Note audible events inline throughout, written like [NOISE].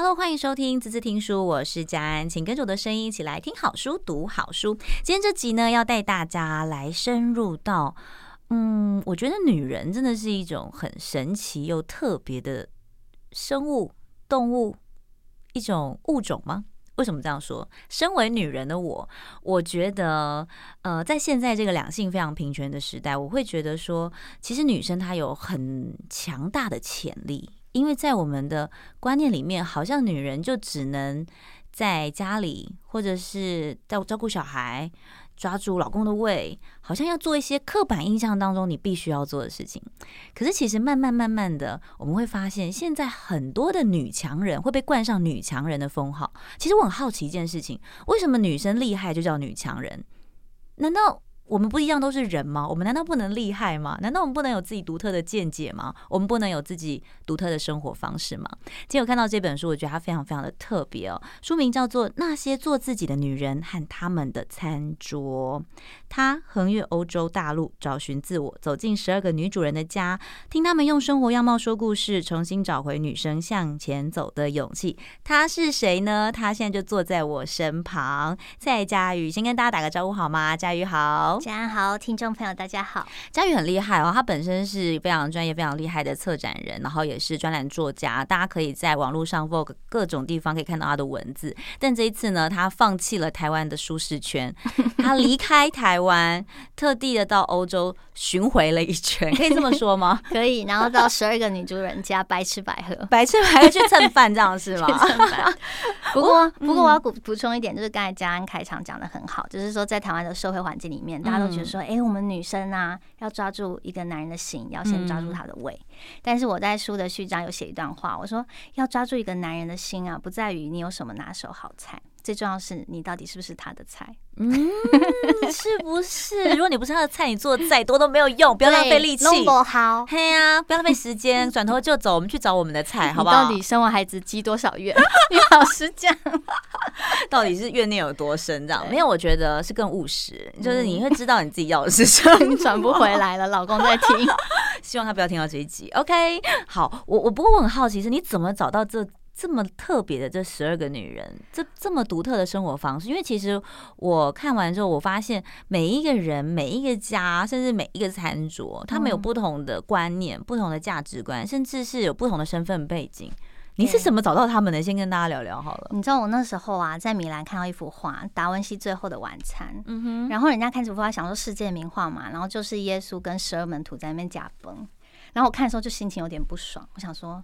Hello，欢迎收听滋滋听书，我是佳安，请跟着我的声音一起来听好书、读好书。今天这集呢，要带大家来深入到，嗯，我觉得女人真的是一种很神奇又特别的生物、动物，一种物种吗？为什么这样说？身为女人的我，我觉得，呃，在现在这个两性非常平权的时代，我会觉得说，其实女生她有很强大的潜力。因为在我们的观念里面，好像女人就只能在家里，或者是照照顾小孩，抓住老公的胃，好像要做一些刻板印象当中你必须要做的事情。可是其实慢慢慢慢的，我们会发现，现在很多的女强人会被冠上女强人的封号。其实我很好奇一件事情，为什么女生厉害就叫女强人？难道？我们不一样都是人吗？我们难道不能厉害吗？难道我们不能有自己独特的见解吗？我们不能有自己独特的生活方式吗？今天我看到这本书，我觉得它非常非常的特别哦。书名叫做《那些做自己的女人和她们的餐桌》。她横越欧洲大陆，找寻自我，走进十二个女主人的家，听她们用生活样貌说故事，重新找回女生向前走的勇气。她是谁呢？她现在就坐在我身旁，蔡佳瑜，先跟大家打个招呼好吗？佳瑜好。大家好，听众朋友，大家好。佳宇很厉害哦，他本身是非常专业、非常厉害的策展人，然后也是专栏作家。大家可以在网络上、Vogue 各种地方可以看到他的文字。但这一次呢，他放弃了台湾的舒适圈，[LAUGHS] 他离开台湾，特地的到欧洲巡回了一圈，可以这么说吗？[LAUGHS] 可以。然后到十二个女主人家白吃白喝，白吃白喝去蹭饭，这样是吗？[LAUGHS] 不过，不过我要补补充一点，就是刚才嘉安开场讲的很好，就是说在台湾的社会环境里面。大家都觉得说，哎、欸，我们女生啊，要抓住一个男人的心，要先抓住他的胃。但是我在书的序章有写一段话，我说要抓住一个男人的心啊，不在于你有什么拿手好菜。最重要是你到底是不是他的菜？嗯，[LAUGHS] 是不是？如果你不是他的菜，你做的再多都没有用，不要浪费力气。弄不好，嘿呀，不要浪费时间，转头就走。我们去找我们的菜，[LAUGHS] 好不好？到底生完孩子积多少怨？[LAUGHS] 你老实讲，到底是怨念有多深？这样没有？我觉得是更务实，就是你会知道你自己要的是什么，转不回来了。老公在听，希望他不要听到这一集。OK，好，我我不过我很好奇，是你怎么找到这？这么特别的这十二个女人，这这么独特的生活方式，因为其实我看完之后，我发现每一个人、每一个家，甚至每一个餐桌，他们有不同的观念、不同的价值观，甚至是有不同的身份背景。你是怎么找到他们的？先跟大家聊聊好了。你知道我那时候啊，在米兰看到一幅画《达文西最后的晚餐》，嗯哼，然后人家看这幅画，想说世界名画嘛，然后就是耶稣跟十二门徒在那边假崩，然后我看的时候就心情有点不爽，我想说，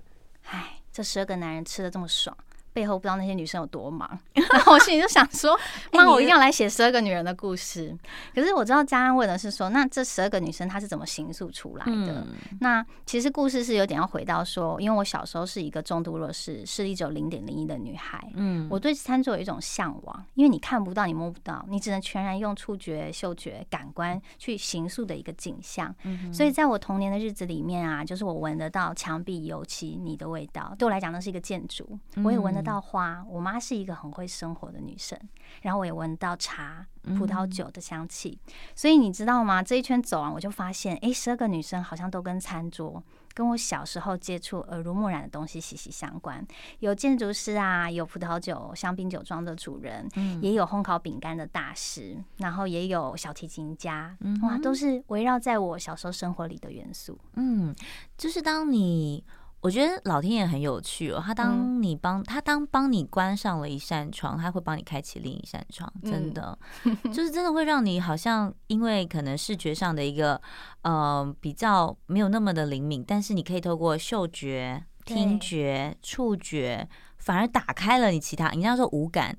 唉。这十二个男人吃的这么爽。背后不知道那些女生有多忙，[LAUGHS] 然后我心里就想说：“ [LAUGHS] 那，我一定要来写十二个女人的故事。”可是我知道佳安问的是说，那这十二个女生她是怎么形塑出来的？那其实故事是有点要回到说，因为我小时候是一个重度弱视，视力只有零点零一的女孩。嗯，我对餐桌有一种向往，因为你看不到，你摸不到，你只能全然用触觉、嗅觉、感官去形塑的一个景象。所以在我童年的日子里面啊，就是我闻得到墙壁油漆你的味道，对我来讲那是一个建筑，我也闻得。到花，我妈是一个很会生活的女生，然后我也闻到茶、葡萄酒的香气，所以你知道吗？这一圈走完，我就发现，哎，十二个女生好像都跟餐桌，跟我小时候接触耳濡目染的东西息息相关。有建筑师啊，有葡萄酒、香槟酒庄的主人，也有烘烤饼干的大师，然后也有小提琴家，哇，都是围绕在我小时候生活里的元素。嗯，就是当你。我觉得老天爷很有趣哦，他当你帮他当帮你关上了一扇窗，他会帮你开启另一扇窗，真的，[LAUGHS] 就是真的会让你好像因为可能视觉上的一个呃比较没有那么的灵敏，但是你可以透过嗅觉、听觉、触觉，反而打开了你其他，你这样说无感，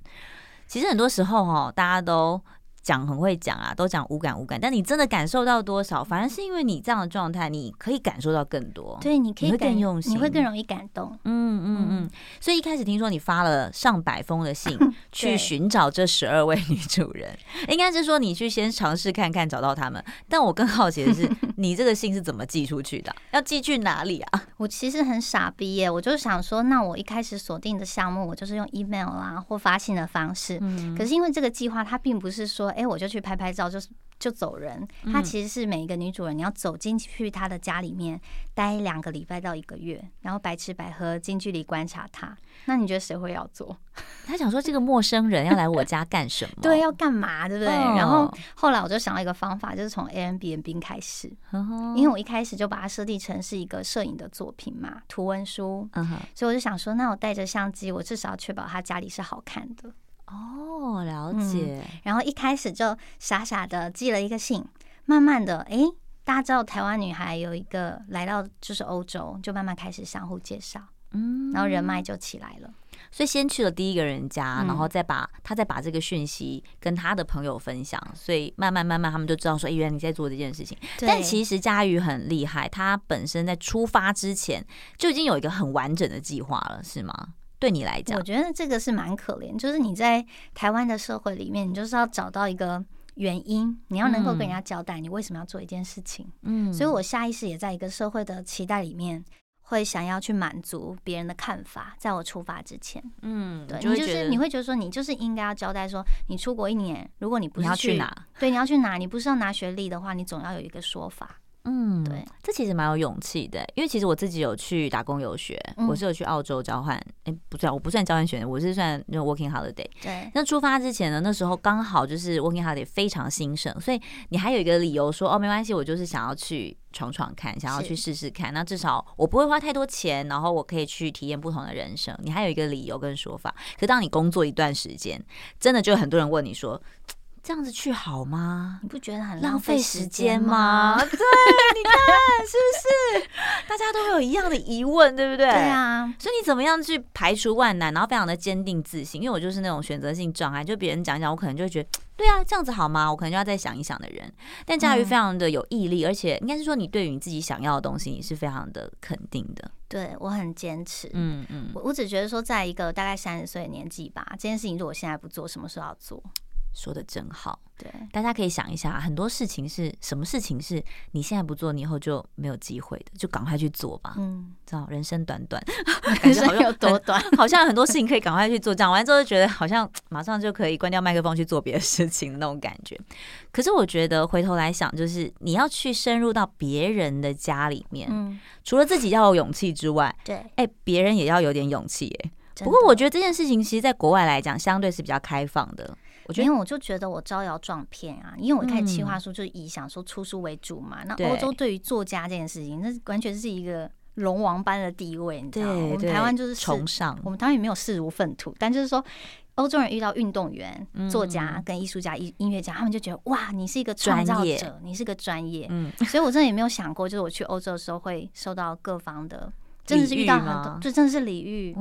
其实很多时候哦，大家都。讲很会讲啊，都讲无感无感，但你真的感受到多少？反而是因为你这样的状态，你可以感受到更多。对，你可以你更用心，你会更容易感动。嗯嗯嗯。所以一开始听说你发了上百封的信 [LAUGHS] 去寻找这十二位女主人，[LAUGHS] 应该是说你去先尝试看看找到他们。但我更好奇的是，[LAUGHS] 你这个信是怎么寄出去的？要寄去哪里啊？我其实很傻逼耶，我就想说，那我一开始锁定的项目，我就是用 email 啦或发信的方式。可是因为这个计划，它并不是说。哎，我就去拍拍照，就是就走人。他其实是每一个女主人，你要走进去她的家里面待两个礼拜到一个月，然后白吃白喝，近距离观察她。那你觉得谁会要做？[LAUGHS] 他想说这个陌生人要来我家干什么？[LAUGHS] 对，要干嘛？对不对？哦、然后后来我就想到一个方法，就是从 Airbnb 开始，哦、因为我一开始就把它设定成是一个摄影的作品嘛，图文书。嗯哼，所以我就想说，那我带着相机，我至少要确保他家里是好看的。哦，了解、嗯。然后一开始就傻傻的寄了一个信，慢慢的，哎，大家知道台湾女孩有一个来到就是欧洲，就慢慢开始相互介绍，嗯，然后人脉就起来了。所以先去了第一个人家，然后再把他再把这个讯息跟他的朋友分享，所以慢慢慢慢他们就知道说，哎，原来你在做这件事情。但其实佳瑜很厉害，他本身在出发之前就已经有一个很完整的计划了，是吗？对你来讲，我觉得这个是蛮可怜。就是你在台湾的社会里面，你就是要找到一个原因，你要能够跟人家交代你为什么要做一件事情。嗯，所以我下意识也在一个社会的期待里面，会想要去满足别人的看法。在我出发之前，嗯，对，你就是你会觉得说，你就是应该要交代说，你出国一年，如果你不是去，去哪，对，你要去哪，你不是要拿学历的话，你总要有一个说法。嗯，对，这其实蛮有勇气的，因为其实我自己有去打工游学，嗯、我是有去澳洲交换，哎、欸，不算，我不算交换学生，我是算 working holiday。对，那出发之前呢，那时候刚好就是 working holiday 非常兴盛，所以你还有一个理由说，哦，没关系，我就是想要去闯闯看，想要去试试看，那至少我不会花太多钱，然后我可以去体验不同的人生。你还有一个理由跟说法，可当你工作一段时间，真的就有很多人问你说。这样子去好吗？你不觉得很浪费时间吗？[LAUGHS] 对，你看是不是？[LAUGHS] 大家都会有一样的疑问，对不对？对啊。所以你怎么样去排除万难，然后非常的坚定自信？因为我就是那种选择性障碍，就别人讲讲，我可能就会觉得，对啊，这样子好吗？我可能就要再想一想的人。但佳瑜非常的有毅力，嗯、而且应该是说，你对于你自己想要的东西，你是非常的肯定的。对，我很坚持。嗯嗯。我我只觉得说，在一个大概三十岁的年纪吧，这件事情如果现在不做，什么时候要做？说的真好，对，大家可以想一下，很多事情是什么事情是你现在不做，你以后就没有机会的，就赶快去做吧。嗯，知道人生短短，[LAUGHS] 人生有多短，好像很多事情可以赶快去做，讲完之后就觉得好像马上就可以关掉麦克风去做别的事情那种感觉。[LAUGHS] 可是我觉得回头来想，就是你要去深入到别人的家里面，嗯，除了自己要有勇气之外，对，哎，别人也要有点勇气，哎。不过我觉得这件事情，其实，在国外来讲，相对是比较开放的。我觉得，因为我就觉得我招摇撞骗啊，因为我一开始企划书就是以想说出书为主嘛。那欧洲对于作家这件事情，那完全是一个龙王般的地位，你知道吗？我们台湾就是崇尚，我们台湾也没有视如粪土，但就是说，欧洲人遇到运动员、作家跟艺术家、音音乐家，他们就觉得哇，你是一个创造者，你是个专业。嗯，所以我真的也没有想过，就是我去欧洲的时候会受到各方的。真的是遇到很多，就真的是礼遇。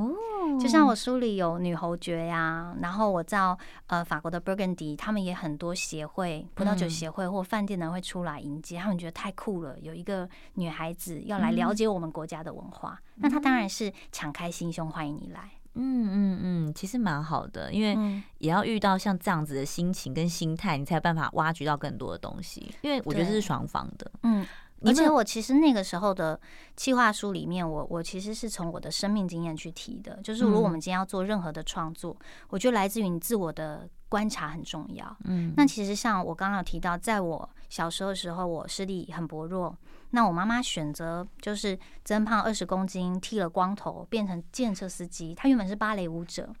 就像我书里有女侯爵呀，然后我在呃法国的 Burgundy，他们也很多协会、葡萄酒协会或饭店呢会出来迎接，他们觉得太酷了，有一个女孩子要来了解我们国家的文化，那她当然是敞开心胸欢迎你来。嗯嗯嗯，其实蛮好的，因为也要遇到像这样子的心情跟心态，你才有办法挖掘到更多的东西。因为我觉得这是双方的，嗯。而且我其实那个时候的企划书里面我，我我其实是从我的生命经验去提的，就是如果我们今天要做任何的创作，我觉得来自于你自我的观察很重要。嗯，那其实像我刚刚有提到，在我小时候的时候，我视力很薄弱，那我妈妈选择就是增胖二十公斤，剃了光头，变成建设司机。她原本是芭蕾舞者。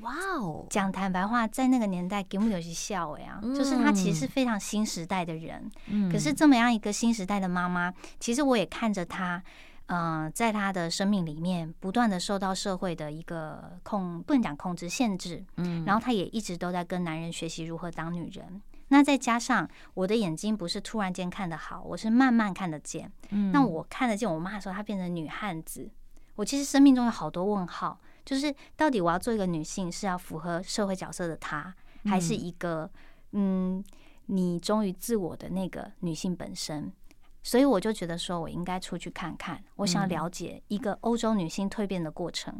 哇哦！讲坦白话，在那个年代，给我们有些笑哎呀，就是他其实是非常新时代的人。可是这么样一个新时代的妈妈，其实我也看着她，呃，在她的生命里面，不断的受到社会的一个控，不能讲控制、限制。嗯，然后她也一直都在跟男人学习如何当女人。那再加上我的眼睛不是突然间看得好，我是慢慢看得见。嗯，那我看得见我妈的时候她变成女汉子，我其实生命中有好多问号。就是到底我要做一个女性，是要符合社会角色的她，还是一个嗯，你忠于自我的那个女性本身？所以我就觉得说，我应该出去看看，我想了解一个欧洲女性蜕变的过程。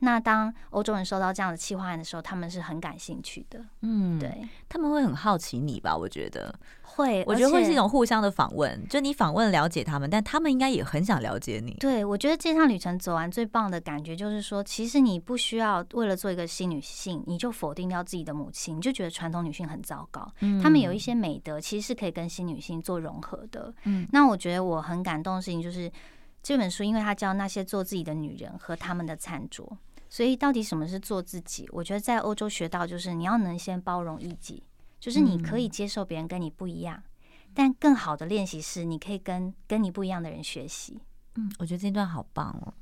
那当欧洲人收到这样的企划案的时候，他们是很感兴趣的。嗯，对，他们会很好奇你吧？我觉得。会，我觉得会是一种互相的访问，就你访问了解他们，但他们应该也很想了解你。对，我觉得这趟旅程走完最棒的感觉就是说，其实你不需要为了做一个新女性，你就否定掉自己的母亲，你就觉得传统女性很糟糕。嗯，他们有一些美德，其实是可以跟新女性做融合的。嗯，那我觉得我很感动的事情就是这本书，因为它教那些做自己的女人和他们的餐桌，所以到底什么是做自己？我觉得在欧洲学到就是你要能先包容异己。就是你可以接受别人跟你不一样，但更好的练习是，你可以跟跟你不一样的人学习。嗯，我觉得这段好棒哦！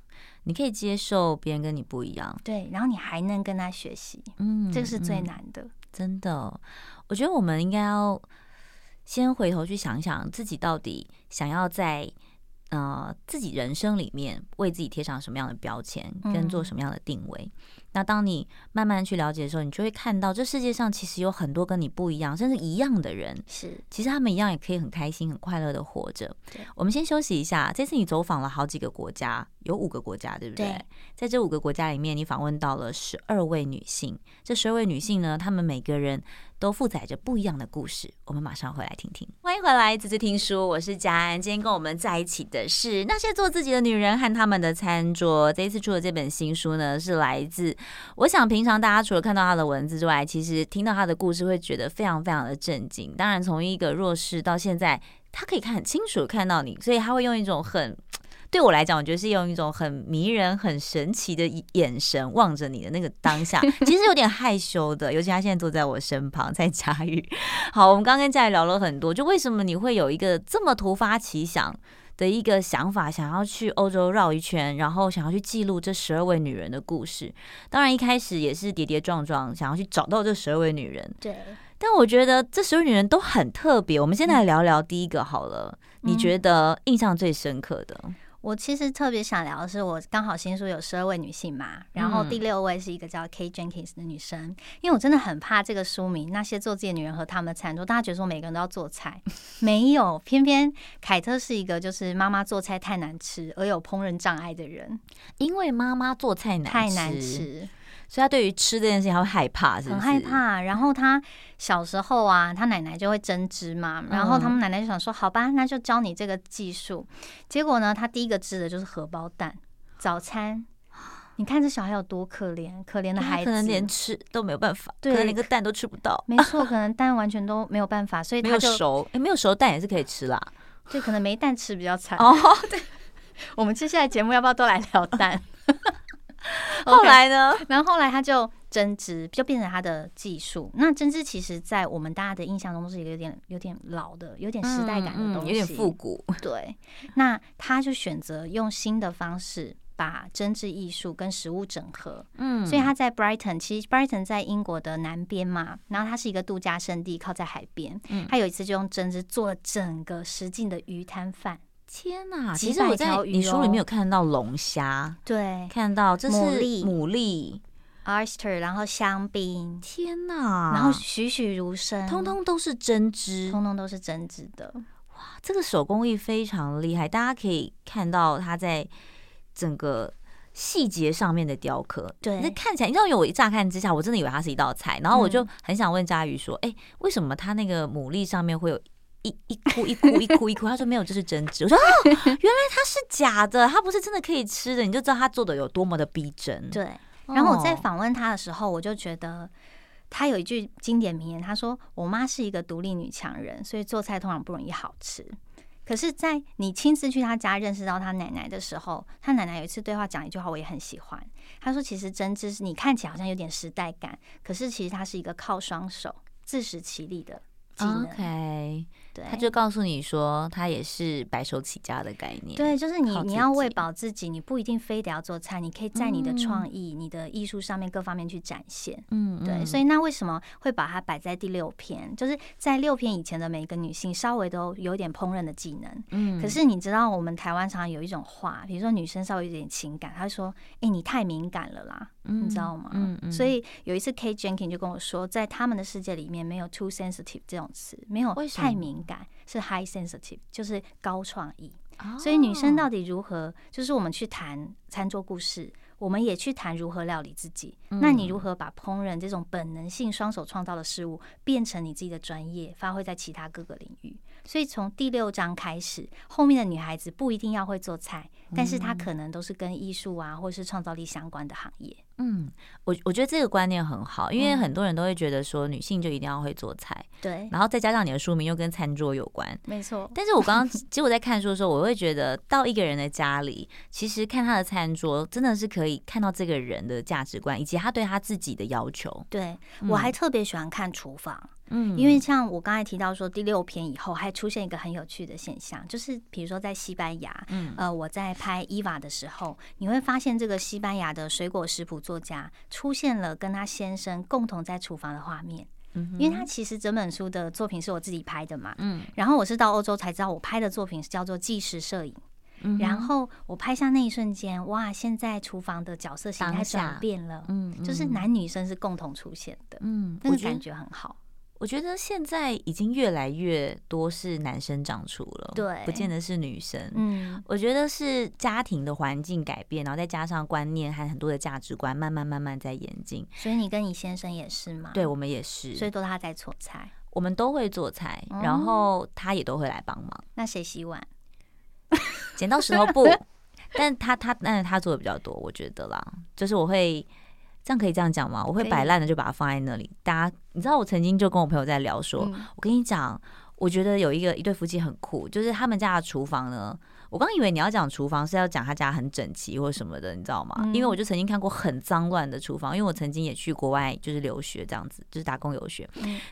你可以接受别人跟你不一样，对，然后你还能跟他学习，嗯，这个是最难的。真的，我觉得我们应该要先回头去想想，自己到底想要在呃自己人生里面为自己贴上什么样的标签，跟做什么样的定位。那当你慢慢去了解的时候，你就会看到这世界上其实有很多跟你不一样，甚至一样的人。是，其实他们一样也可以很开心、很快乐的活着。我们先休息一下。这次你走访了好几个国家，有五个国家，对不对？对。在这五个国家里面，你访问到了十二位女性。这十二位女性呢，她们每个人都负载着不一样的故事。我们马上回来听听。欢迎回来，滋滋听书，我是佳安。今天跟我们在一起的是那些做自己的女人和她们的餐桌。这一次出的这本新书呢，是来自。我想平常大家除了看到他的文字之外，其实听到他的故事会觉得非常非常的震惊。当然，从一个弱势到现在，他可以看很清楚看到你，所以他会用一种很对我来讲，我觉得是用一种很迷人、很神奇的眼神望着你的那个当下，[LAUGHS] 其实有点害羞的。尤其他现在坐在我身旁，在佳宇。好，我们刚刚跟佳宇聊了很多，就为什么你会有一个这么突发奇想的一个想法，想要去欧洲绕一圈，然后想要去记录这十二位女人的故事。当然，一开始也是跌跌撞撞，想要去找到这十二位女人。对。但我觉得这十二位女人都很特别。我们先来聊聊第一个好了，嗯、你觉得印象最深刻的？我其实特别想聊的是，我刚好新书有十二位女性嘛，然后第六位是一个叫 Kate Jenkins 的女生，因为我真的很怕这个书名那些做自己的女人和她们的餐桌，大家觉得说每个人都要做菜，[LAUGHS] 没有，偏偏凯特是一个就是妈妈做菜太难吃而有烹饪障碍的人，因为妈妈做菜难太难吃。所以他对于吃这件事情，他会害怕，是不是？很害怕。然后他小时候啊，他奶奶就会针织嘛，然后他们奶奶就想说：“好吧，那就教你这个技术。”结果呢，他第一个织的就是荷包蛋早餐。[GASPS] 你看这小孩有多可怜，可怜的孩子，可能连吃都没有办法，对，可能连个蛋都吃不到。没错，[LAUGHS] 可能蛋完全都没有办法，所以他就没有熟。哎，没有熟蛋也是可以吃啦。对，可能没蛋吃比较惨。哦，对。[LAUGHS] 我们接下来节目要不要都来聊蛋？[LAUGHS] [LAUGHS] 后来呢然后后来他就针织，就变成他的技术。那针织其实，在我们大家的印象中，是一个有点、有点老的、有点时代感的东西，有点复古。对。那他就选择用新的方式把针织艺术跟食物整合。嗯。所以他在 Brighton，其实 Brighton 在英国的南边嘛，然后它是一个度假胜地，靠在海边。嗯。他有一次就用针织做了整个实境的鱼摊贩。天呐！其实我在你书里面有看到龙虾，对，看到这是牡蛎，oyster，然后香槟。天呐！然后栩栩如生，通通都是针织，通通都是针织的。哇，这个手工艺非常厉害，大家可以看到它在整个细节上面的雕刻。对，那看起来，你知道，我一乍看之下，我真的以为它是一道菜，然后我就很想问佳瑜说：“哎、嗯，为什么它那个牡蛎上面会有？”一一哭一哭一哭一哭，他说没有，这是针织。我说哦，[LAUGHS] 原来它是假的，它不是真的可以吃的，你就知道他做的有多么的逼真。对。然后我在访问他的时候，我就觉得他有一句经典名言，他说：“我妈是一个独立女强人，所以做菜通常不容易好吃。可是，在你亲自去他家认识到他奶奶的时候，他奶奶有一次对话讲一句话，我也很喜欢。他说：其实针织是你看起来好像有点时代感，可是其实它是一个靠双手自食其力的。” OK，对，他就告诉你说，他也是白手起家的概念。对，就是你你要喂饱自己，你不一定非得要做菜，你可以在你的创意、嗯、你的艺术上面各方面去展现。嗯，对，所以那为什么会把它摆在第六篇？就是在六篇以前的每一个女性稍微都有点烹饪的技能。嗯，可是你知道我们台湾常常有一种话，比如说女生稍微有点情感，她会说：“哎、欸，你太敏感了啦。”你知道吗？嗯嗯。所以有一次，Kate Jenkins 就跟我说，在他们的世界里面，没有 too sensitive 这种词，没有太敏感，是 high sensitive，就是高创意。所以女生到底如何？就是我们去谈餐桌故事，我们也去谈如何料理自己。那你如何把烹饪这种本能性双手创造的事物，变成你自己的专业，发挥在其他各个领域？所以从第六章开始，后面的女孩子不一定要会做菜，但是她可能都是跟艺术啊，或是创造力相关的行业。嗯，我我觉得这个观念很好，因为很多人都会觉得说女性就一定要会做菜，对，然后再加上你的书名又跟餐桌有关，没错。但是我刚刚 [LAUGHS] 其实我在看书的时候，我会觉得到一个人的家里，其实看他的餐桌真的是可以看到这个人的价值观以及他对他自己的要求。对，我还特别喜欢看厨房。嗯，因为像我刚才提到说，第六篇以后还出现一个很有趣的现象，就是比如说在西班牙，嗯，呃，我在拍伊娃的时候，你会发现这个西班牙的水果食谱作家出现了跟他先生共同在厨房的画面，嗯，因为他其实整本书的作品是我自己拍的嘛，嗯，然后我是到欧洲才知道我拍的作品是叫做纪实摄影，嗯，然后我拍下那一瞬间，哇，现在厨房的角色形态转变了，嗯，就是男女生是共同出现的，嗯，那个感觉很好。我觉得现在已经越来越多是男生长出了，对，不见得是女生。嗯，我觉得是家庭的环境改变，然后再加上观念和很多的价值观，慢慢慢慢在演进。所以你跟你先生也是吗？对，我们也是，所以都他在做菜，我们都会做菜，然后他也都会来帮忙。嗯，那谁洗碗？剪刀石头布，[LAUGHS] 但他他但是他做的比较多，我觉得啦，就是我会。这样可以这样讲吗？我会摆烂的就把它放在那里。大家，你知道我曾经就跟我朋友在聊说，我跟你讲，我觉得有一个一对夫妻很酷，就是他们家的厨房呢。我刚以为你要讲厨房是要讲他家很整齐或什么的，你知道吗？因为我就曾经看过很脏乱的厨房，因为我曾经也去国外就是留学这样子，就是打工游学，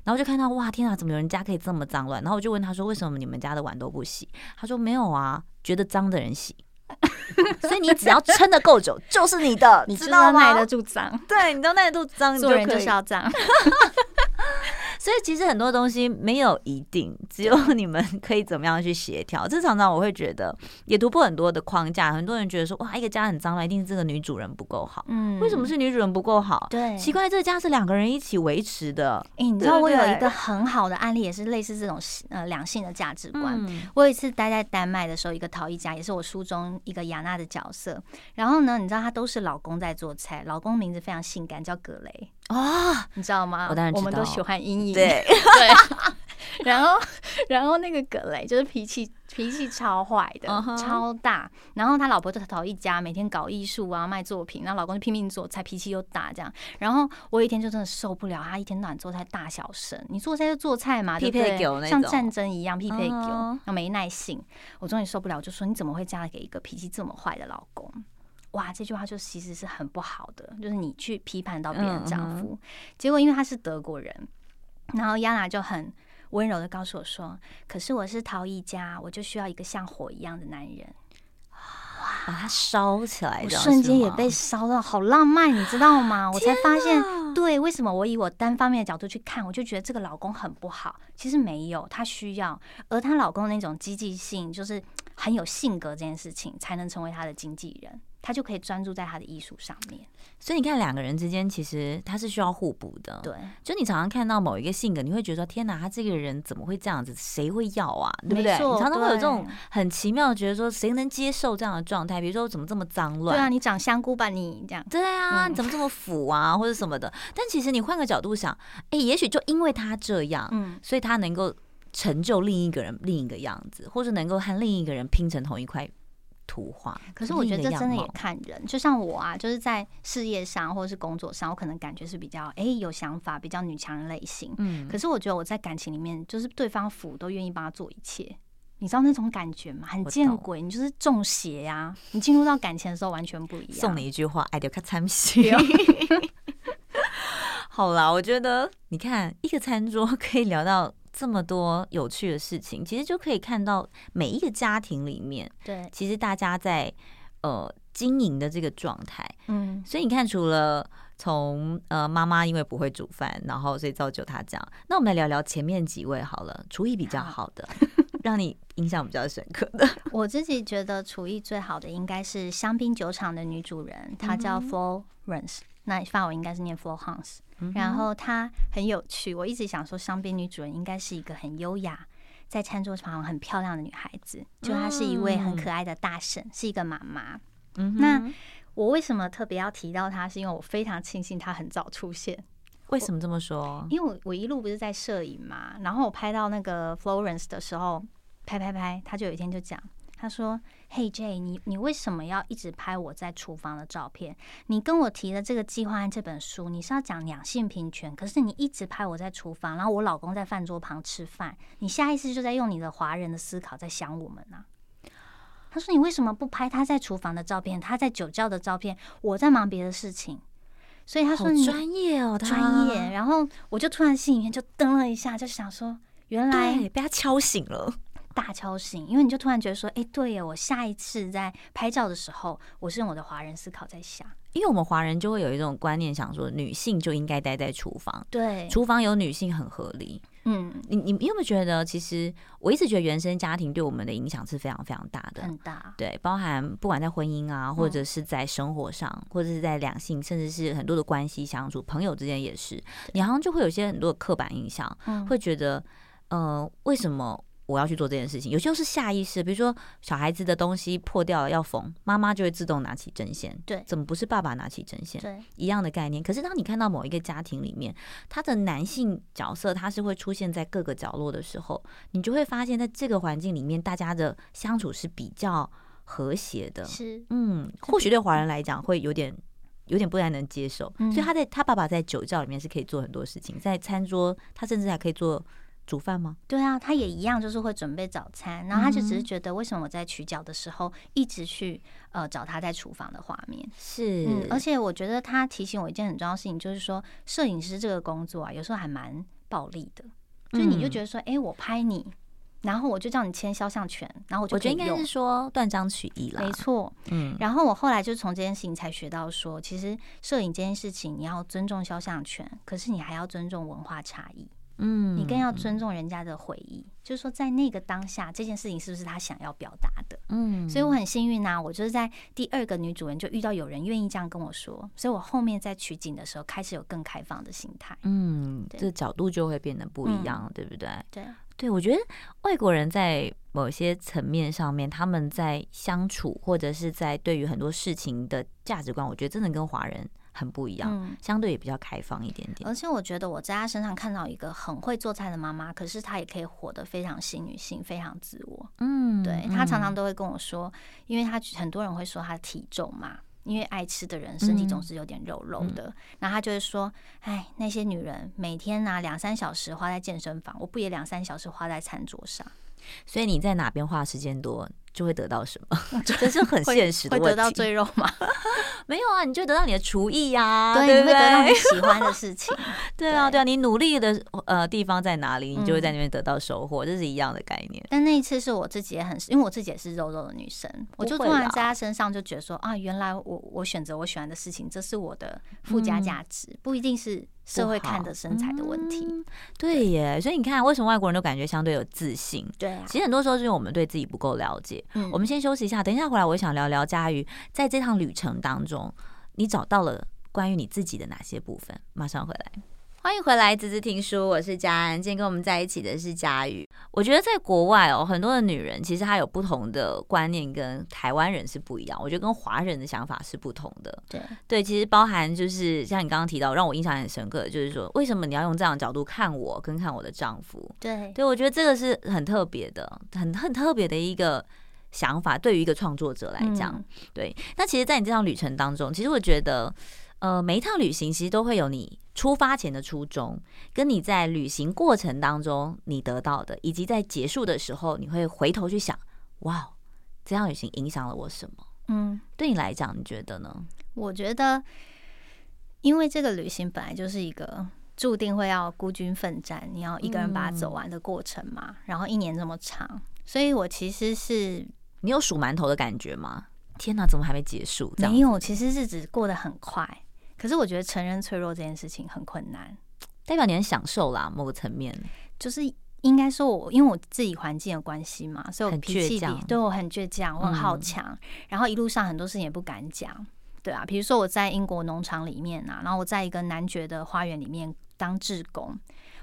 然后就看到哇天啊，怎么有人家可以这么脏乱？然后我就问他说，为什么你们家的碗都不洗？他说没有啊，觉得脏的人洗。[LAUGHS] 所以你只要撑得够久，就是你的，[LAUGHS] 你知道吗？耐得住脏，对，你都耐得住脏，做人就是要脏。所以其实很多东西没有一定，只有你们可以怎么样去协调。这常常我会觉得也突破很多的框架。很多人觉得说哇，一个家很脏了，一定是这个女主人不够好。嗯，为什么是女主人不够好？对，奇怪，这个家是两个人一起维持的。哎、欸，你知道我有一个很好的案例，也是类似这种呃两性的价值观。嗯、我有一次待在丹麦的时候，一个陶艺家也是我书中一个雅娜的角色。然后呢，你知道她都是老公在做菜，老公名字非常性感，叫格雷。啊、哦，你知道吗？我当然知道，我们都喜欢阴影。对 [LAUGHS] 对，[LAUGHS] 然后然后那个葛雷就是脾气脾气超坏的，uh huh. 超大。然后他老婆就逃一家，每天搞艺术啊，卖作品。然后老公就拼命做菜，脾气又大，这样。然后我有一天就真的受不了，他一天到晚做菜大小声。你做菜就做菜嘛，对不对？像战争一样，匹配狗，然后没耐性。我终于受不了，就说你怎么会嫁给一个脾气这么坏的老公？哇，这句话就其实是很不好的，就是你去批判到别人丈夫，嗯、结果因为他是德国人，然后亚娜就很温柔的告诉我说：“可是我是陶艺家，我就需要一个像火一样的男人。”哇，把它烧起来，瞬间也被烧到好浪漫，你知道吗？我才发现，对，为什么我以我单方面的角度去看，我就觉得这个老公很不好。其实没有，她需要，而她老公那种积极性，就是很有性格这件事情，才能成为她的经纪人。他就可以专注在他的艺术上面，所以你看两个人之间其实他是需要互补的。对，就你常常看到某一个性格，你会觉得说天哪，他这个人怎么会这样子？谁会要啊？对不对？你常常会有这种很奇妙的觉得说，谁能接受这样的状态？比如说怎么这么脏乱？对啊，你长香菇吧你这样？对啊，你怎么这么腐啊，或者什么的？但其实你换个角度想，哎，也许就因为他这样，嗯，所以他能够成就另一个人另一个样子，或者能够和另一个人拼成同一块。图画，可是我觉得这真的也看人，就像我啊，就是在事业上或者是工作上，我可能感觉是比较哎、欸、有想法，比较女强人类型。嗯，可是我觉得我在感情里面，就是对方腐都愿意帮他做一切，你知道那种感觉吗？很见鬼，你就是中邪呀、啊！你进入到感情的时候完全不一样。送你一句话，爱就看餐戏。[LAUGHS] 好啦，我觉得你看一个餐桌 [LAUGHS] 可以聊到。这么多有趣的事情，其实就可以看到每一个家庭里面，对，其实大家在呃经营的这个状态，嗯，所以你看，除了从呃妈妈因为不会煮饭，然后所以造就她这样，那我们来聊聊前面几位好了，厨艺比较好的，好让你印象比较深刻的。[LAUGHS] 我自己觉得厨艺最好的应该是香槟酒厂的女主人，她叫 Florence，那法文应该是念 Florence。然后她很有趣，我一直想说，香槟女主人应该是一个很优雅，在餐桌旁很漂亮的女孩子。就她是一位很可爱的大婶，是一个妈妈。嗯、那我为什么特别要提到她？是因为我非常庆幸她很早出现。为什么这么说？因为我我一路不是在摄影嘛，然后我拍到那个 Florence 的时候，拍拍拍，他就有一天就讲，他说：“嘿 Jay，你你为什么要一直拍我在厨房的照片？你跟我提的这个计划案这本书，你是要讲两性平权，可是你一直拍我在厨房，然后我老公在饭桌旁吃饭，你下意识就在用你的华人的思考在想我们呢、啊。”他说：“你为什么不拍他在厨房的照片，他在酒窖的照片？我在忙别的事情。”所以他说：“你专业哦，专业。”然后我就突然心里面就噔了一下，就想说：“原来被他敲醒了，大敲醒。”因为你就突然觉得说：“哎，对呀，我下一次在拍照的时候，我是用我的华人思考在想。”因为我们华人就会有一种观念，想说女性就应该待在厨房，对，厨房有女性很合理。嗯，你你你有没有觉得，其实我一直觉得原生家庭对我们的影响是非常非常大的，很大。对，包含不管在婚姻啊，或者是在生活上，嗯、或者是在两性，甚至是很多的关系相处，朋友之间也是，你好像就会有一些很多的刻板印象，嗯、会觉得，呃，为什么？我要去做这件事情，有些是下意识，比如说小孩子的东西破掉了要缝，妈妈就会自动拿起针线。对，怎么不是爸爸拿起针线？对，一样的概念。可是当你看到某一个家庭里面，他的男性角色他是会出现在各个角落的时候，你就会发现在这个环境里面，大家的相处是比较和谐的。是，嗯，或许对华人来讲会有点有点不太能接受。嗯，所以他在他爸爸在酒窖里面是可以做很多事情，在餐桌他甚至还可以做。煮饭吗？对啊，他也一样，就是会准备早餐。然后他就只是觉得，为什么我在取角的时候一直去呃找他在厨房的画面？是、嗯，而且我觉得他提醒我一件很重要的事情，就是说摄影师这个工作啊，有时候还蛮暴力的。就你就觉得说，哎、嗯欸，我拍你，然后我就叫你签肖像权，然后。我觉得应该是说断章取义了，没错。嗯，然后我后来就从这件事情才学到说，其实摄影这件事情，你要尊重肖像权，可是你还要尊重文化差异。嗯，你更要尊重人家的回忆，就是说，在那个当下，这件事情是不是他想要表达的？嗯，所以我很幸运呐，我就是在第二个女主人就遇到有人愿意这样跟我说，所以我后面在取景的时候开始有更开放的心态。嗯，这角度就会变得不一样，对不对？对，对，我觉得外国人在某些层面上面，他们在相处或者是在对于很多事情的价值观，我觉得真的跟华人。很不一样，嗯，相对也比较开放一点点。而且我觉得我在她身上看到一个很会做菜的妈妈，可是她也可以活得非常新女性，非常自我。嗯，对，她常常都会跟我说，因为她很多人会说她的体重嘛，因为爱吃的人身体总是有点肉肉的。然后她就会说，哎，那些女人每天拿两三小时花在健身房，我不也两三小时花在餐桌上？所以你在哪边花时间多，就会得到什么？[LAUGHS] 这是很现实的问题。会得到赘肉吗？[LAUGHS] 没有啊，你就得到你的厨艺呀、啊，对，对？你会得到你喜欢的 [LAUGHS] 事情。对啊，对啊，你努力的呃地方在哪里，你就会在那边得到收获，这是一样的概念。但那一次是我自己也很，因为我自己也是肉肉的女生，我就突然在她身上就觉得说啊，原来我我选择我喜欢的事情，这是我的附加价值，不一定是。社会看的身材的问题，嗯，对耶，所以你看，为什么外国人都感觉相对有自信？对啊，其实很多时候是因为我们对自己不够了解。嗯，我们先休息一下，等一下回来，我想聊聊佳瑜在这趟旅程当中，你找到了关于你自己的哪些部分？马上回来。欢迎回来，滋滋听书，我是佳安。今天跟我们在一起的是佳宇。我觉得在国外哦，很多的女人其实她有不同的观念，跟台湾人是不一样。我觉得跟华人的想法是不同的。对对，其实包含就是像你刚刚提到，让我印象很深刻的，就是说为什么你要用这样的角度看我，跟看我的丈夫？对对，我觉得这个是很特别的，很很特别的一个想法，对于一个创作者来讲。嗯、对，那其实，在你这趟旅程当中，其实我觉得。呃，每一趟旅行其实都会有你出发前的初衷，跟你在旅行过程当中你得到的，以及在结束的时候你会回头去想，哇，这趟旅行影响了我什么？嗯，对你来讲，你觉得呢？我觉得，因为这个旅行本来就是一个注定会要孤军奋战，你要一个人把它走完的过程嘛。嗯、然后一年这么长，所以我其实是你有数馒头的感觉吗？天哪，怎么还没结束？没有，其实日子过得很快。可是我觉得承认脆弱这件事情很困难，代表你很享受啦。某个层面，就是应该说我因为我自己环境的关系嘛，所以我脾气比对我很倔强，我很好强。嗯、然后一路上很多事情也不敢讲，对啊，比如说我在英国农场里面啊，然后我在一个男爵的花园里面当志工，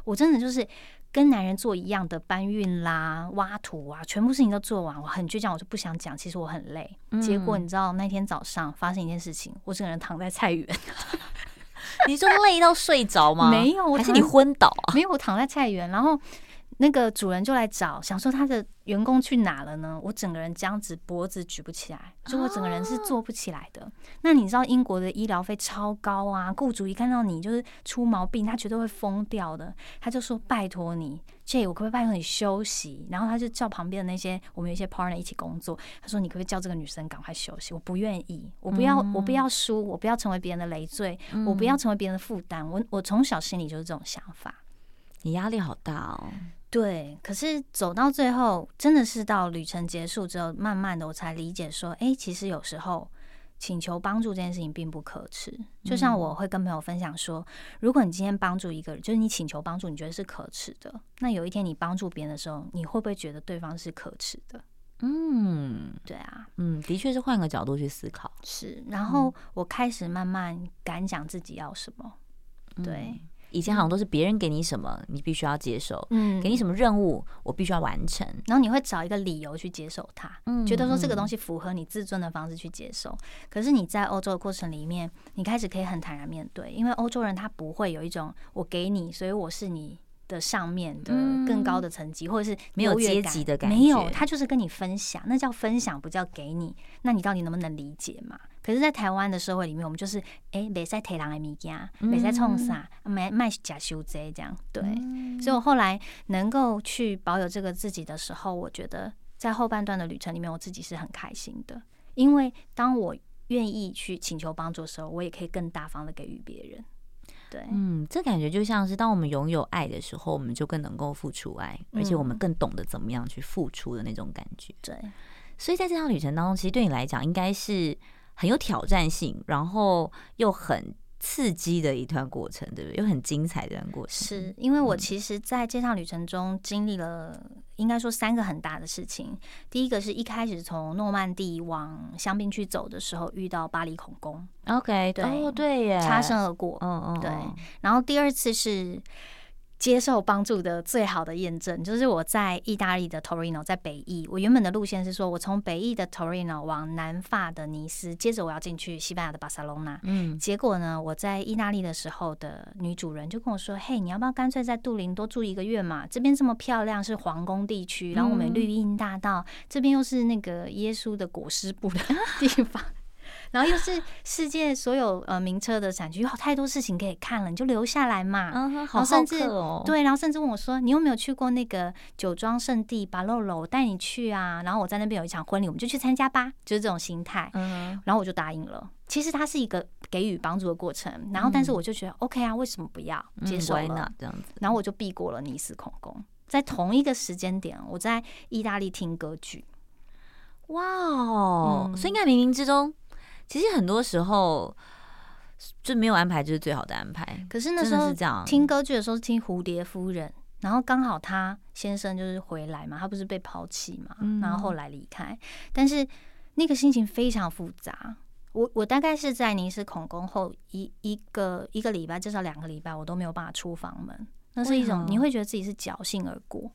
我真的就是跟男人做一样的搬运啦、挖土啊，全部事情都做完，我很倔强，我就不想讲。其实我很累。嗯、结果你知道那天早上发生一件事情，我整个人躺在菜园。[LAUGHS] 你说累到睡着吗？没有，还是你昏倒啊？没有，我躺在菜园，然后。那个主人就来找，想说他的员工去哪了呢？我整个人这样子，脖子举不起来，就我整个人是坐不起来的。Oh. 那你知道英国的医疗费超高啊，雇主一看到你就是出毛病，他绝对会疯掉的。他就说：“拜托你，Jay，我可不可以拜托你休息？”然后他就叫旁边的那些我们有一些 partner 一起工作，他说：“你可不可以叫这个女生赶快休息？我不愿意，我不要，我不要输，我不要成为别人的累赘，我不要成为别人的负担。我我从小心里就是这种想法。你压力好大哦。”对，可是走到最后，真的是到旅程结束之后，慢慢的我才理解说，哎，其实有时候请求帮助这件事情并不可耻。就像我会跟朋友分享说，如果你今天帮助一个人，就是你请求帮助，你觉得是可耻的，那有一天你帮助别人的时候，你会不会觉得对方是可耻的？嗯，对啊，嗯，的确是换个角度去思考。是，然后我开始慢慢敢讲自己要什么，对。以前好像都是别人给你什么，你必须要接受。嗯，给你什么任务，我必须要完成。然后你会找一个理由去接受它，嗯，觉得说这个东西符合你自尊的方式去接受。可是你在欧洲的过程里面，你开始可以很坦然面对，因为欧洲人他不会有一种我给你，所以我是你的上面的更高的层级，或者是没有阶级的感觉。没有，他就是跟你分享，那叫分享，不叫给你。那你到底能不能理解嘛？可是，在台湾的社会里面，我们就是哎，没在提人的物件，没在冲啥，没卖假修贼这样。对，所以我后来能够去保有这个自己的时候，我觉得在后半段的旅程里面，我自己是很开心的，因为当我愿意去请求帮助的时候，我也可以更大方的给予别人。对，嗯，这感觉就像是当我们拥有爱的时候，我们就更能够付出爱，而且我们更懂得怎么样去付出的那种感觉。对，所以在这趟旅程当中，其实对你来讲，应该是。很有挑战性，然后又很刺激的一段过程，对不对？又很精彩的一段过程。是因为我其实在这趟旅程中经历了，应该说三个很大的事情。第一个是一开始从诺曼底往香槟区走的时候，遇到巴黎恐攻。OK，对，哦，对耶，擦身而过。嗯嗯，对。然后第二次是。接受帮助的最好的验证，就是我在意大利的 Torino，在北意。我原本的路线是说，我从北意的 Torino 往南法的尼斯，接着我要进去西班牙的巴塞隆纳。嗯，结果呢，我在意大利的时候的女主人就跟我说：“嘿，你要不要干脆在杜林多住一个月嘛？这边这么漂亮，是皇宫地区，然后我们绿荫大道，这边又是那个耶稣的裹尸布的地方。”然后又是世界所有呃名车的产区，有太多事情可以看了，你就留下来嘛。嗯，好甚至哦。对，然后甚至问我说：“你有没有去过那个酒庄圣地巴洛罗？我带你去啊。”然后我在那边有一场婚礼，我们就去参加吧，就是这种心态。嗯，然后我就答应了。其实它是一个给予帮助的过程，然后但是我就觉得 OK 啊，为什么不要接受了这样子？然后我就避过了尼斯恐攻，在同一个时间点，我在意大利听歌剧。哇哦，所以应该冥冥之中。其实很多时候就没有安排就是最好的安排。可是那时候听歌剧的时候是听《蝴蝶夫人》，然后刚好他先生就是回来嘛，他不是被抛弃嘛，然后后来离开。但是那个心情非常复杂。我我大概是在尼斯恐宫后一一个一个礼拜，至少两个礼拜，我都没有办法出房门。那是一种你会觉得自己是侥幸而过。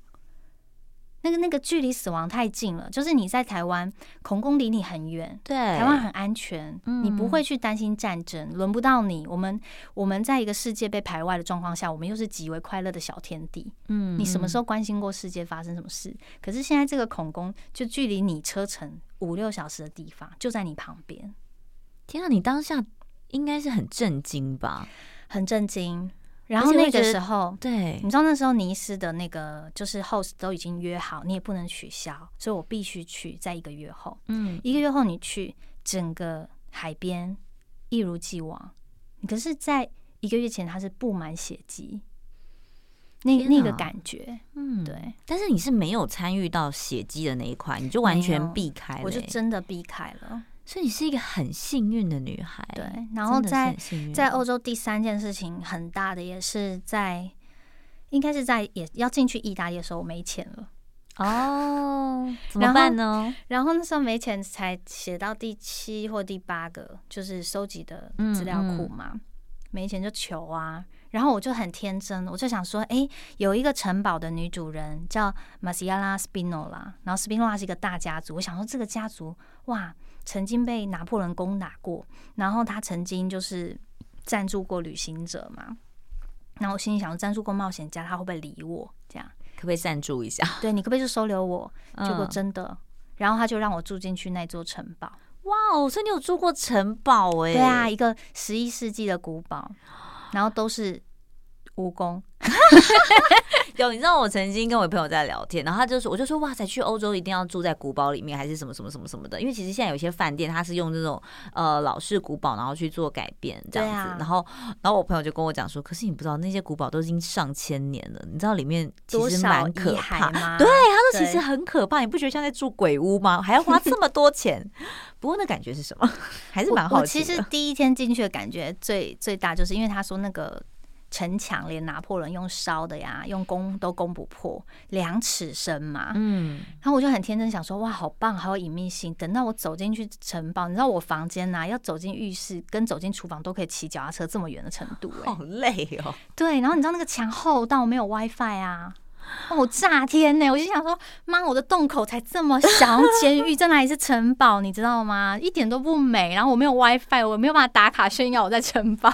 那个那个距离死亡太近了，就是你在台湾，恐攻离你很远，对，台湾很安全，嗯，你不会去担心战争，轮不到你。我们我们在一个世界被排外的状况下，我们又是极为快乐的小天地，嗯，你什么时候关心过世界发生什么事？可是现在这个恐攻就距离你车程五六小时的地方，就在你旁边。天啊，你当下应该是很震惊吧？很震惊。然后那个时候，对，你知道那时候尼斯的那个就是 host 都已经约好，你也不能取消，所以我必须去，在一个月后，嗯，一个月后你去，整个海边一如既往，可是，在一个月前它是布满血迹，那那个感觉，嗯，对，但是你是没有参与到血迹的那一块，你就完全避开了，我就真的避开了。所以你是一个很幸运的女孩，对。然后在在欧洲第三件事情很大的，也是在应该是在也要进去意大利的时候，我没钱了。哦，[LAUGHS] 怎么办呢？然后那时候没钱，才写到第七或第八个，就是收集的资料库嘛。没钱就求啊。然后我就很天真，我就想说，哎，有一个城堡的女主人叫马西亚拉·斯宾诺拉，然后斯宾诺拉是一个大家族。我想说，这个家族哇，曾经被拿破仑攻打过，然后他曾经就是赞助过旅行者嘛。然后我心里想，赞助过冒险家，他会不会理我？这样可不可以赞助一下？[LAUGHS] 对，你可不可以就收留我？结果真的，然后他就让我住进去那座城堡。哇哦，所以你有住过城堡哎？对啊，一个十一世纪的古堡。然后都是蜈蚣，[LAUGHS] 有你知道我曾经跟我朋友在聊天，然后他就说，我就说哇塞，去欧洲一定要住在古堡里面，还是什么什么什么什么的，因为其实现在有些饭店它是用这种呃老式古堡，然后去做改变这样子。啊、然后然后我朋友就跟我讲说，可是你不知道那些古堡都已经上千年了，你知道里面其实蛮可怕吗？对，他说其实很可怕，你不觉得像在住鬼屋吗？还要花这么多钱？不过那感觉是什么？[LAUGHS] 还是蛮好奇的。其实第一天进去的感觉最最大，就是因为他说那个城墙连拿破仑用烧的呀，用攻都攻不破，两尺深嘛。嗯，然后我就很天真想说，哇，好棒，好有隐秘性。等到我走进去城堡，你知道我房间呐、啊，要走进浴室跟走进厨房都可以骑脚踏车这么远的程度、欸，好累哦。对，然后你知道那个墙厚到没有 WiFi 啊。哦，炸天呢！我就想说，妈，我的洞口才这么小，[LAUGHS] 监狱在哪里是城堡？你知道吗？一点都不美。然后我没有 WiFi，我没有办法打卡炫耀我在城堡。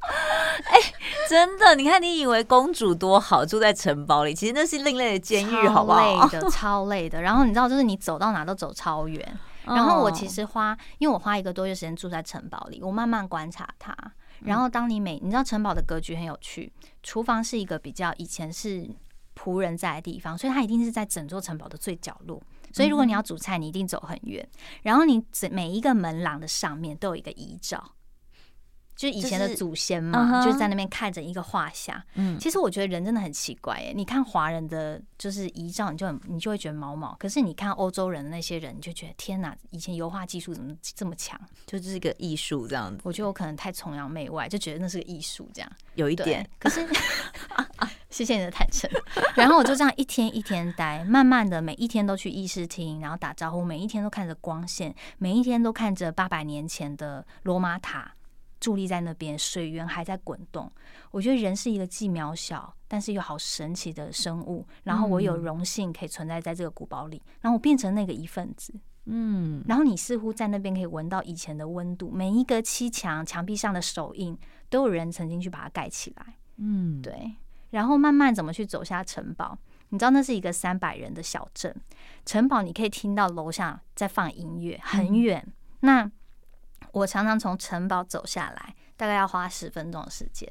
[LAUGHS] 哎、欸，真的，你看，你以为公主多好，住在城堡里，其实那是另类的监狱，好不好？超累的，超累的。然后你知道，就是你走到哪都走超远。[LAUGHS] 然后我其实花，因为我花一个多月时间住在城堡里，我慢慢观察它。然后当你每，你知道城堡的格局很有趣，厨房是一个比较以前是。仆人在的地方，所以它一定是在整座城堡的最角落。所以如果你要煮菜，你一定走很远。然后你每一个门廊的上面都有一个遗照，就是以前的祖先嘛，就是在那边看着一个画像。嗯，其实我觉得人真的很奇怪耶。你看华人的就是遗照，你就很你就会觉得毛毛。可是你看欧洲人的那些人，你就觉得天哪，以前油画技术怎么这么强？就是一个艺术这样子。我觉得我可能太崇洋媚外，就觉得那是个艺术这样。有一点，可是。[LAUGHS] 谢谢你的坦诚，[LAUGHS] 然后我就这样一天一天待，慢慢的每一天都去议事厅，然后打招呼，每一天都看着光线，每一天都看着八百年前的罗马塔伫立在那边，水源还在滚动。我觉得人是一个既渺小但是又好神奇的生物，然后我有荣幸可以存在在这个古堡里，然后我变成那个一份子，嗯，然后你似乎在那边可以闻到以前的温度，每一个砌墙墙壁上的手印都有人曾经去把它盖起来，嗯，对。然后慢慢怎么去走下城堡？你知道那是一个三百人的小镇，城堡你可以听到楼下在放音乐，很远。那我常常从城堡走下来，大概要花十分钟的时间。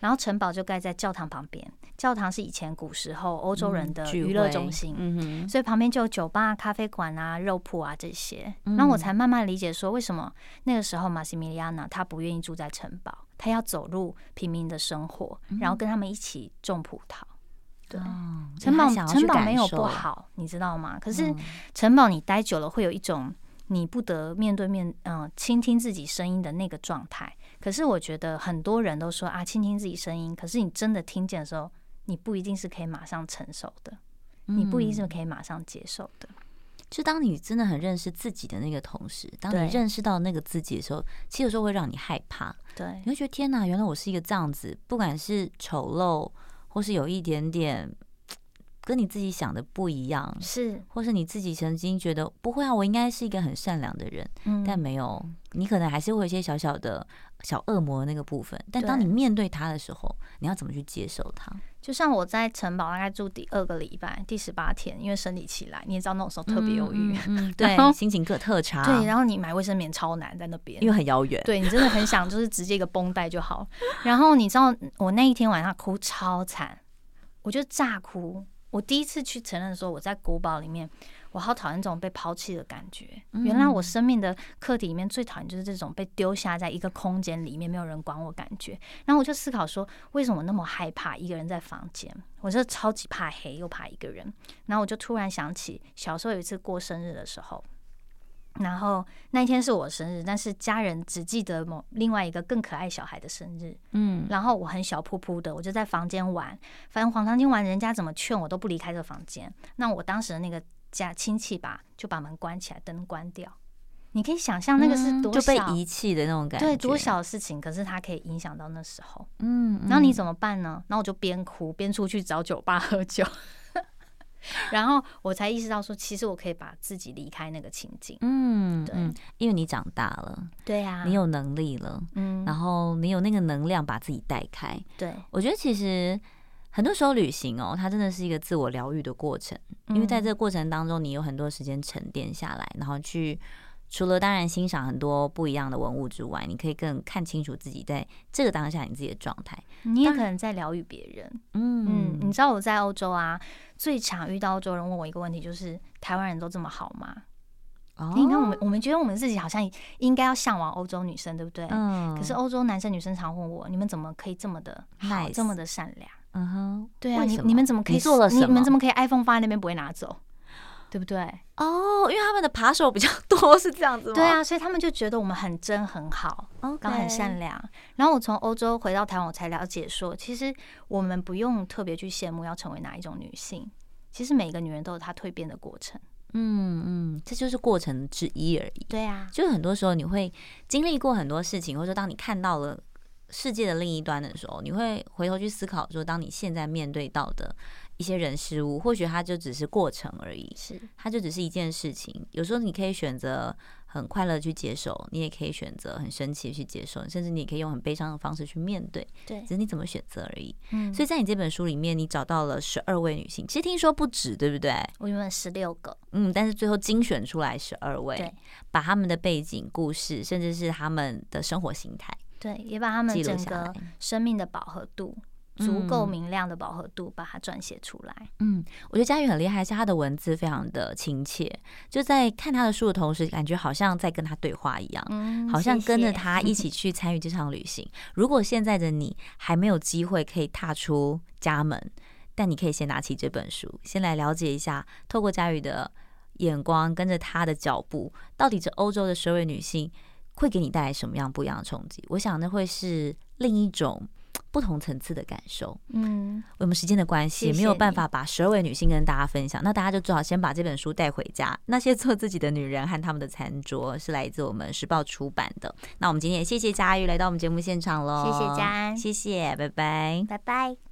然后城堡就盖在教堂旁边，教堂是以前古时候欧洲人的娱乐中心，嗯、所以旁边就有酒吧、咖啡馆啊、肉铺啊这些。然后我才慢慢理解说，为什么那个时候马西米利亚纳他不愿意住在城堡，他要走入平民的生活，然后跟他们一起种葡萄。对，城堡城堡没有不好，你知道吗？可是城堡你待久了，会有一种你不得面对面，嗯，倾听自己声音的那个状态。可是我觉得很多人都说啊，倾听自己声音。可是你真的听见的时候，你不一定是可以马上承受的，你不一定是可以马上接受的。嗯，就当你真的很认识自己的那个同时，当你认识到那个自己的时候，其实有时候会让你害怕。对，你会觉得天哪，原来我是一个这样子，不管是丑陋，或是有一点点。跟你自己想的不一样，是，或是你自己曾经觉得不会啊，我应该是一个很善良的人，嗯，但没有，你可能还是会有一些小小的小恶魔的那个部分。但当你面对他的时候，你要怎么去接受他？就像我在城堡大概住第二个礼拜，第十八天，因为生理期来，你也知道那种时候特别忧郁，对，心情特特差，对，然后你买卫生棉超难在那边，因为很遥远，对，你真的很想就是直接一个绷带就好。然后你知道我那一天晚上哭超惨，我就炸哭。我第一次去承认说，我在古堡里面，我好讨厌这种被抛弃的感觉。原来我生命的课题里面最讨厌就是这种被丢下在一个空间里面，没有人管我感觉。然后我就思考说，为什么那么害怕一个人在房间？我就超级怕黑，又怕一个人。然后我就突然想起小时候有一次过生日的时候。然后那一天是我生日，但是家人只记得某另外一个更可爱小孩的生日。嗯，然后我很小噗噗的，我就在房间玩，反正黄长金玩，人家怎么劝我都不离开这个房间。那我当时的那个家亲戚吧，就把门关起来，灯关掉。你可以想象那个是多就被遗弃的那种感觉，对，多小的事情，可是它可以影响到那时候。嗯，然后你怎么办呢？然后我就边哭边出去找酒吧喝酒，然后我才意识到说，其实我可以把自己离开那个情境。嗯，对，因为你长大了，对呀，你有能力了，嗯，然后你有那个能量把自己带开。对，我觉得其实。很多时候旅行哦，它真的是一个自我疗愈的过程，因为在这个过程当中，你有很多时间沉淀下来，然后去除了当然欣赏很多不一样的文物之外，你可以更看清楚自己在这个当下你自己的状态。你也可能在疗愈别人。嗯嗯，你知道我在欧洲啊，最常遇到欧洲人问我一个问题，就是台湾人都这么好吗？哦，你看我们我们觉得我们自己好像应该要向往欧洲女生，对不对？嗯。可是欧洲男生女生常问我，你们怎么可以这么的好.这么的善良？嗯哼，对啊，你你们怎么可以做了？你们怎么可以 iPhone 放在那边不会拿走？对不对？哦，因为他们的扒手比较多，[LAUGHS] 是这样子吗？对啊，所以他们就觉得我们很真很好，然后很善良。然后我从欧洲回到台湾，我才了解说，其实我们不用特别去羡慕要成为哪一种女性。其实每个女人都有她蜕变的过程。嗯嗯，这就是过程之一而已。对啊，就是很多时候你会经历过很多事情，或者说当你看到了。世界的另一端的时候，你会回头去思考说，当你现在面对到的一些人事物，或许它就只是过程而已，是它就只是一件事情。有时候你可以选择很快乐去接受，你也可以选择很生气去接受，甚至你也可以用很悲伤的方式去面对。对，只是你怎么选择而已。嗯，所以在你这本书里面，你找到了十二位女性，其实听说不止，对不对？我原本十六个，嗯，但是最后精选出来十二位，对，把他们的背景故事，甚至是他们的生活形态。对，也把他们整个生命的饱和度，足够明亮的饱和度，把它撰写出来。嗯，我觉得佳宇很厉害，是他的文字非常的亲切，就在看他的书的同时，感觉好像在跟他对话一样，嗯，好像跟着他一起 [LAUGHS] 去参与这场旅行。如果现在的你还没有机会可以踏出家门，但你可以先拿起这本书，先来了解一下，透过佳宇的眼光，跟着他的脚步，到底这欧洲的十位女性。会给你带来什么样不一样的冲击？我想那会是另一种不同层次的感受。嗯，我们时间的关系也没有办法把十二位女性跟大家分享，那大家就最好先把这本书带回家。那些做自己的女人和他们的餐桌是来自我们时报出版的。那我们今天也谢谢佳玉来到我们节目现场喽，谢谢佳安，谢谢，拜拜，拜拜。